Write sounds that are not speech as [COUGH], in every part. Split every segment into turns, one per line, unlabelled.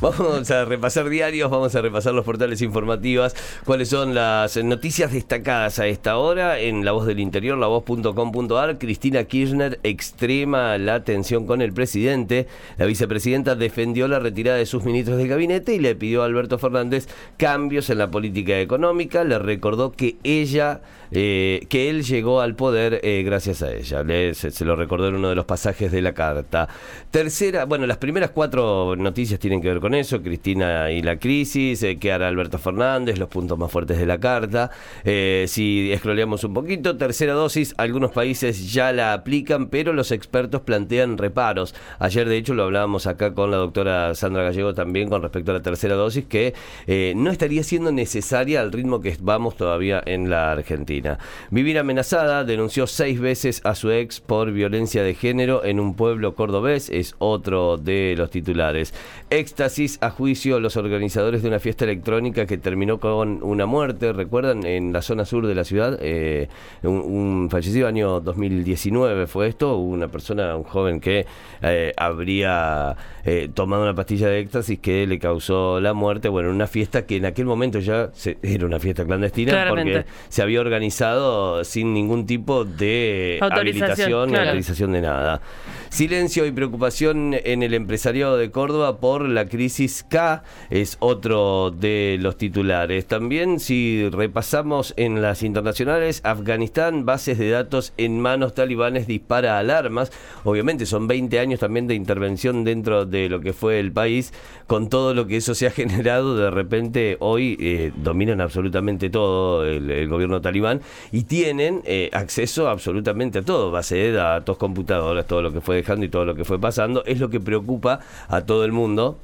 Vamos a repasar diarios, vamos a repasar los portales informativos, cuáles son las noticias destacadas a esta hora en La Voz del Interior, lavoz.com.ar. Cristina Kirchner extrema la tensión con el presidente. La vicepresidenta defendió la retirada de sus ministros del gabinete y le pidió a Alberto Fernández cambios en la política económica. Le recordó que ella, eh, que él llegó al poder eh, gracias a ella. Le, se lo recordó en uno de los pasajes de la carta. Tercera, bueno, las primeras cuatro noticias tienen que ver con eso, Cristina y la crisis, eh, qué hará Alberto Fernández, los puntos más fuertes de la carta. Eh, si escroleamos un poquito, tercera dosis, algunos países ya la aplican, pero los expertos plantean reparos. Ayer, de hecho, lo hablábamos acá con la doctora Sandra Gallego también con respecto a la tercera dosis, que eh, no estaría siendo necesaria al ritmo que vamos todavía en la Argentina. Vivir amenazada, denunció seis veces a su ex por violencia de género en un pueblo cordobés, es otro de los titulares. Éxtasis a juicio los organizadores de una fiesta electrónica que terminó con una muerte, recuerdan, en la zona sur de la ciudad, eh, un, un, fallecido año 2019 fue esto, una persona, un joven que eh, habría eh, tomado una pastilla de éxtasis que le causó la muerte, bueno, en una fiesta que en aquel momento ya se, era una fiesta clandestina
Claramente.
porque se había organizado sin ningún tipo de
Autorización,
habilitación ni
claro.
autorización de nada. Silencio y preocupación en el empresariado de Córdoba por la crisis K es otro de los titulares. También si repasamos en las internacionales, Afganistán, bases de datos en manos talibanes dispara alarmas. Obviamente son 20 años también de intervención dentro de lo que fue el país. Con todo lo que eso se ha [LAUGHS] generado, de repente hoy eh, dominan absolutamente todo el, el gobierno talibán y tienen eh, acceso absolutamente a todo, base de datos, computadoras, todo lo que fue dejando y todo lo que fue pasando. Es lo que preocupa a todo el mundo.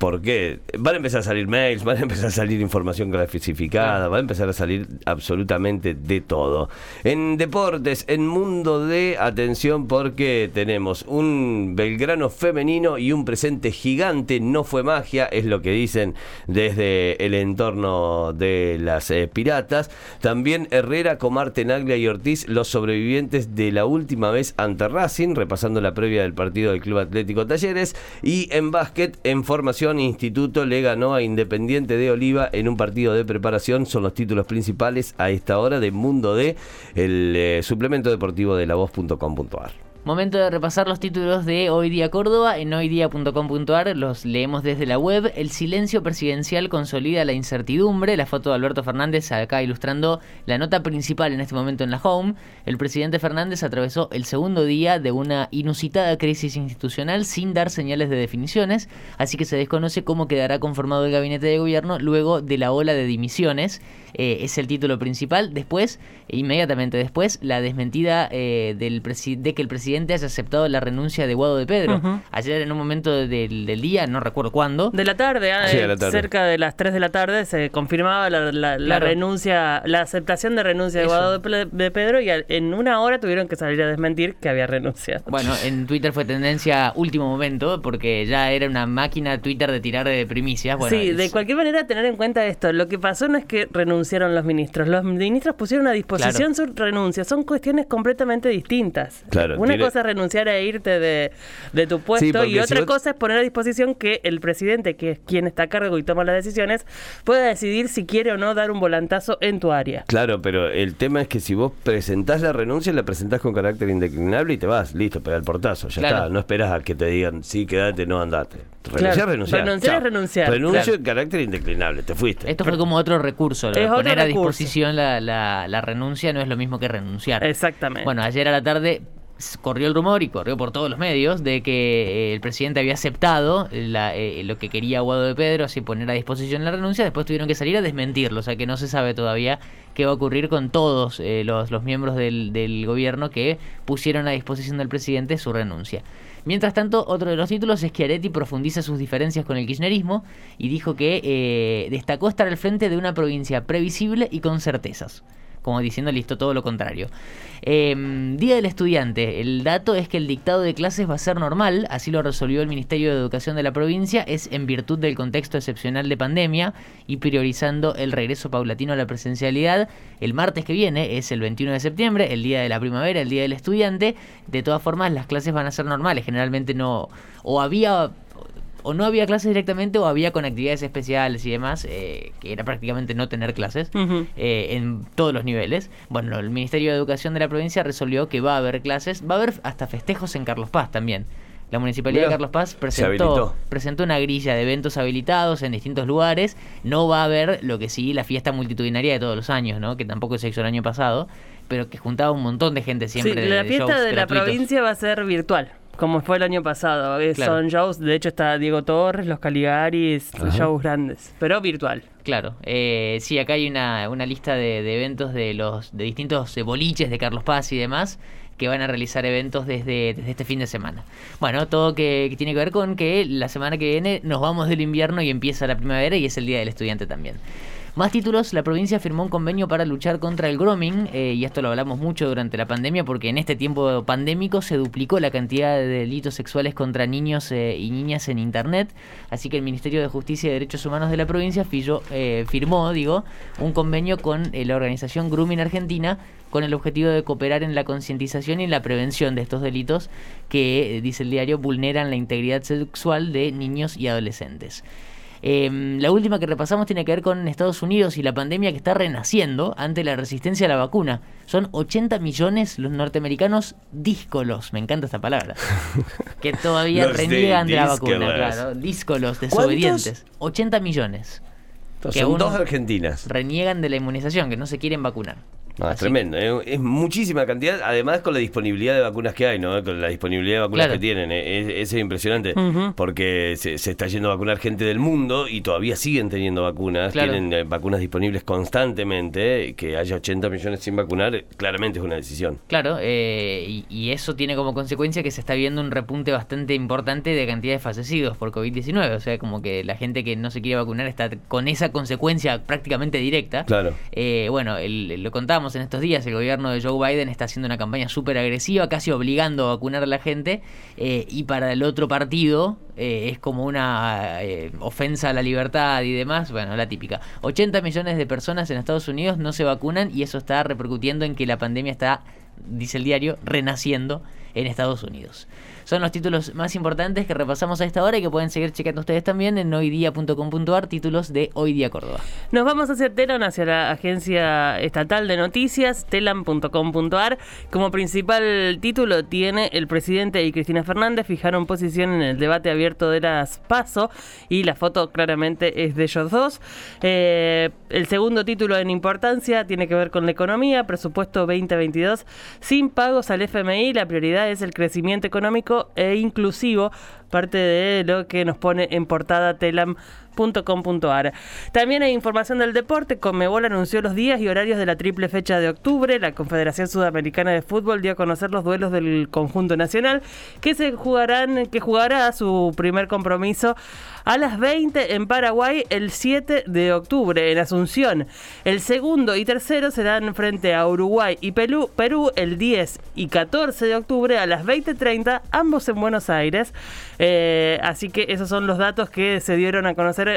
Porque van a empezar a salir mails, van a empezar a salir información clasificada, va a empezar a salir absolutamente de todo. En deportes, en mundo de atención, porque tenemos un Belgrano femenino y un presente gigante, no fue magia, es lo que dicen desde el entorno de las eh, piratas. También Herrera, Comar, Tenaglia y Ortiz, los sobrevivientes de la última vez ante Racing, repasando la previa del partido del Club Atlético Talleres. Y en básquet, en formación, Instituto le ganó a Independiente de Oliva en un partido de preparación. Son los títulos principales a esta hora de Mundo de el eh, suplemento deportivo de la voz.com.ar.
Momento de repasar los títulos de Hoy Día Córdoba en hoydia.com.ar. Los leemos desde la web. El silencio presidencial consolida la incertidumbre. La foto de Alberto Fernández acá ilustrando la nota principal en este momento en la home. El presidente Fernández atravesó el segundo día de una inusitada crisis institucional sin dar señales de definiciones. Así que se desconoce cómo quedará conformado el gabinete de gobierno luego de la ola de dimisiones. Eh, es el título principal. Después, inmediatamente después, la desmentida eh, del de que el presidente haya aceptado la renuncia de Guado de Pedro. Ayer en un momento del, del día, no recuerdo cuándo.
De la tarde, ah,
Sí,
eh,
de la tarde.
cerca de las 3 de la tarde, se confirmaba la, la- la
Claro.
renuncia, la aceptación de renuncia de
Eso.
Guado de, de Pedro y en una hora tuvieron que salir a desmentir que había renunciado.
Bueno, en Twitter fue tendencia último momento porque ya era una máquina Twitter de tirar de primicias. Bueno,
sí, de cualquier manera tener en cuenta esto. Lo que pasó no es que renunciaron los ministros. Los ministros pusieron a disposición su renuncia. Son cuestiones completamente distintas.
Claro,
Una cosa es renunciar a irte de, de tu puesto y
si
otra
vos-
cosa es poner a disposición que el presidente, que es quien está a cargo y toma las decisiones, pueda decidir si quiere o no dar un volantazo en tu área.
Claro, pero el tema es que si vos presentás la renuncia, la presentás con carácter indeclinable y te vas, listo, pega el portazo, ya
Claro.
está. No esperas a que te digan, sí, quedate, no andate.
Claro.
Renunciar, renunciar.
Renunciar
Chao.
es renunciar,
Renuncio
claro.
en carácter indeclinable, te fuiste.
Esto fue como otro recurso. lo de
Es otro
poner a
recurso.
disposición la, la- la renuncia no es lo mismo que renunciar.
Exactamente.
Bueno, ayer a la tarde corrió el rumor y corrió por todos los medios de que eh, el presidente había aceptado la- eh, lo que quería Guado de Pedro, así poner a disposición la renuncia. Después tuvieron que salir a desmentirlo, o sea que no se sabe todavía qué va a ocurrir con todos eh, los, los miembros del, del gobierno que pusieron a disposición del presidente su renuncia. Mientras tanto, otro de los títulos es que Areti profundiza sus diferencias con el kirchnerismo y dijo que eh, destacó estar al frente de una provincia previsible y con certezas. Como diciendo listo todo lo contrario. Em, Día del Estudiante. El dato es que el dictado de clases va a ser normal, así lo resolvió el Ministerio de Educación de la provincia, es en virtud del contexto excepcional de pandemia y priorizando el regreso paulatino a la presencialidad. El martes que viene es el 21 de septiembre, el día de la primavera, el día del estudiante. De todas formas, las clases van a ser normales, generalmente no... O había o no había clases directamente o había con actividades especiales y demás, eh, que era prácticamente no tener clases eh, en todos los niveles. Bueno, el Ministerio de Educación de la provincia resolvió que va a haber clases, va a haber hasta festejos en Carlos Paz también. La Municipalidad de Carlos Paz presentó, presentó una grilla de eventos habilitados en distintos lugares. No va a haber lo que sí, la fiesta multitudinaria de todos los años, ¿no? que tampoco se hizo el año pasado, pero que juntaba un montón de gente siempre.
Sí, la fiesta de la provincia va a ser virtual como fue el año pasado. Son shows, de hecho está Diego Torres, los Caligaris, shows grandes, pero virtual.
Claro, eh, sí, acá hay una, una lista de, eventos de los de distintos boliches de Carlos Paz y demás que van a realizar eventos desde, desde este fin de semana. Bueno, todo que, que, tiene que ver con que la semana que viene nos vamos del invierno y empieza la primavera y es el Día del Estudiante también. Más títulos, la provincia firmó un convenio para luchar contra el grooming, eh, y esto lo hablamos mucho durante la pandemia, porque en este tiempo pandémico se duplicó la cantidad de delitos sexuales contra niños eh, y niñas en Internet, así que el Ministerio de Justicia y Derechos Humanos de la provincia eh, firmó, digo, un convenio con la organización Grooming Argentina con el objetivo de cooperar en la concientización y en la prevención de estos delitos que, dice el diario, vulneran la integridad sexual de niños y adolescentes. Em, la última que repasamos tiene que ver con Estados Unidos y la pandemia que está renaciendo ante la resistencia a la vacuna. Son 80 millones los norteamericanos díscolos, me encanta esta palabra, [LAUGHS] que todavía reniegan de, la vacuna, claro, díscolos, desobedientes. 80 millones.
que son dos argentinas.
Reniegan de la inmunización, que no se quieren vacunar.
Ah, tremendo, eh, es muchísima cantidad, además con la disponibilidad de vacunas que hay, ¿no? Con la disponibilidad de vacunas que tienen, eh, es, es, impresionante, porque se, está yendo a vacunar gente del mundo y todavía siguen teniendo vacunas, tienen eh, vacunas disponibles constantemente, que haya 80 millones sin vacunar, claramente es una decisión.
Claro, y, y, eso tiene como consecuencia que se está viendo un repunte bastante importante de cantidad de fallecidos por COVID-19, o sea, como que la gente que no se quiere vacunar está con esa consecuencia prácticamente directa.
Claro.
bueno, lo contamos en estos días, el gobierno de Joe Biden está haciendo una campaña súper agresiva, casi obligando a vacunar a la gente, eh, y para el otro partido eh, es como una eh, ofensa a la libertad y demás, bueno, la típica. 80 millones de personas en Estados Unidos no se vacunan y eso está repercutiendo en que la pandemia está, dice el diario, renaciendo en Estados Unidos. Son los títulos más importantes que repasamos a esta hora y que pueden seguir checando ustedes también en hoydia.com.ar, títulos de Hoy Día Córdoba.
Nos vamos hacia Telam, hacia la agencia estatal de noticias, telam.com.ar. Como principal título tiene el presidente y Cristina Fernández fijaron posición en el debate abierto de las PASO y la foto claramente es de ellos dos. Eh, el segundo título en importancia tiene que ver con la economía, presupuesto 2022 sin pagos al FMI, la prioridad es el crecimiento económico e inclusivo, parte de lo que nos pone en portada También hay información del deporte. Conmebol anunció los días y horarios de la triple fecha de octubre. La Confederación Sudamericana de Fútbol dio a conocer los duelos del conjunto nacional que se jugarán, que jugará su primer compromiso a las 20 en Paraguay el 7 de octubre en Asunción. El segundo y tercero serán frente a Uruguay y Perú, Perú el 10 y 14 de octubre a las 20.30, ambos en Buenos Aires. Eh, así que esos son los datos que se dieron a conocer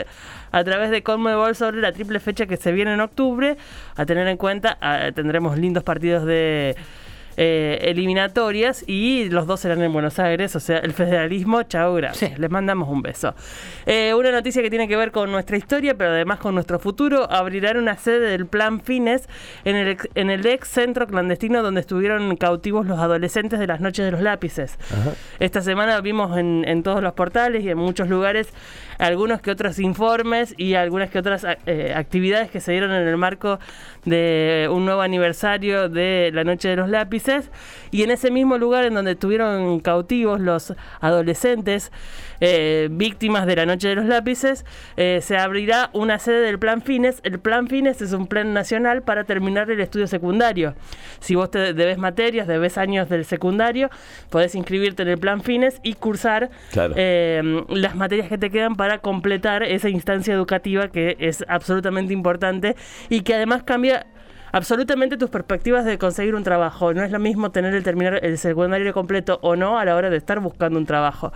a través de Conmebol sobre la triple fecha que se viene en octubre. A tener en cuenta, ah, tendremos lindos partidos de eh, eliminatorias y los dos serán en Buenos Aires, o sea, el federalismo, chao, gracias. Les mandamos un beso. Eh, una noticia que tiene que ver con nuestra historia, pero además con nuestro futuro, abrirán una sede del Plan Fines en el, en el ex centro clandestino donde estuvieron cautivos los adolescentes de las noches de los lápices. Esta semana vimos en, en todos los portales y en muchos lugares algunos que otros informes y algunas que otras eh, actividades que se dieron en el marco de un nuevo aniversario de la Noche de los Lápices y en ese mismo lugar en donde estuvieron cautivos los adolescentes eh, víctimas de la Noche de los Lápices eh, se abrirá una sede del Plan Fines. El Plan Fines es un plan nacional para terminar el estudio secundario. Si vos te debes materias, debes años del secundario, podés inscribirte en el Plan Fines y cursar las materias que te quedan para completar esa instancia educativa que es absolutamente importante y que además cambia absolutamente tus perspectivas de conseguir un trabajo. No es lo mismo tener el terminar el secundario completo o no a la hora de estar buscando un trabajo.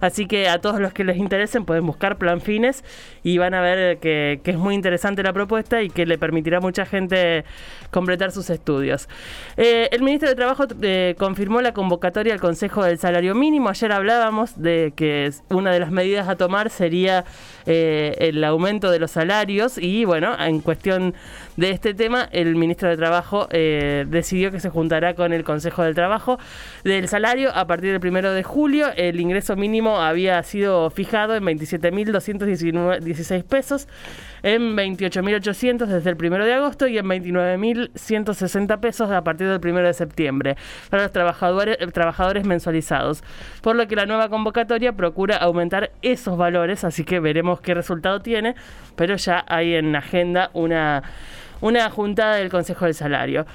Así que a todos los que les interesen pueden buscar Plan Fines y van a ver que, es muy interesante la propuesta y que le permitirá a mucha gente completar sus estudios. Eh, el ministro de Trabajo eh, confirmó la convocatoria al Consejo del Salario Mínimo. Ayer hablábamos de que una de las medidas a tomar sería eh, el aumento de los salarios y bueno, en cuestión de este tema, el ministro de Trabajo eh, decidió que se juntará con el Consejo del Trabajo del salario a partir del primero de julio. El ingreso mínimo había sido fijado en 27.216 pesos, en 28.800 desde el primero de agosto y en 29.160 pesos a partir del primero de septiembre para los trabajadores, trabajadores mensualizados. Por lo que la nueva convocatoria procura aumentar esos valores, así que veremos qué resultado tiene, pero ya hay en agenda una una juntada del Consejo del Salario.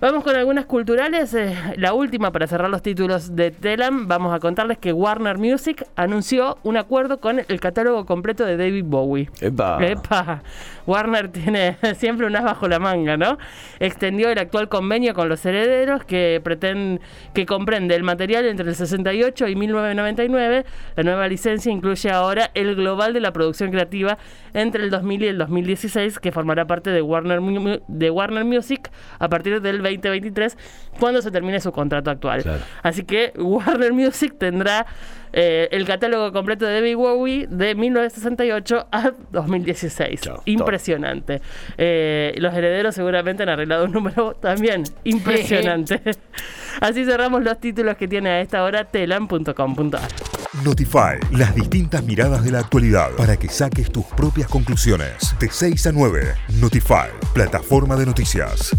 Vamos con algunas culturales. Eh, la última para cerrar los títulos de Telam. Vamos a contarles que Warner Music anunció un acuerdo con el catálogo completo de David Bowie.
Epa.
Epa. Warner tiene [LAUGHS] siempre unas bajo la manga, ¿no? Extendió el actual convenio con los herederos que, pretende, que comprende el material entre el 68 y 1999. La nueva licencia incluye ahora el global de la producción creativa entre el 2000 y el 2016, que formará parte de Warner, de Warner Music a partir del 2023, cuando se termine su contrato actual. Así que [LAUGHS] Warner Music tendrá eh, el catálogo completo de David Bowie de 1968 a 2016. impresionante. Eh, los herederos seguramente han arreglado un número [LAUGHS] también impresionante. [LAUGHS] Así cerramos los títulos que tiene a esta hora telam.com.ar.
Notify, las distintas miradas de la actualidad para que saques tus propias conclusiones. De 6 a 9, Notify, plataforma de noticias.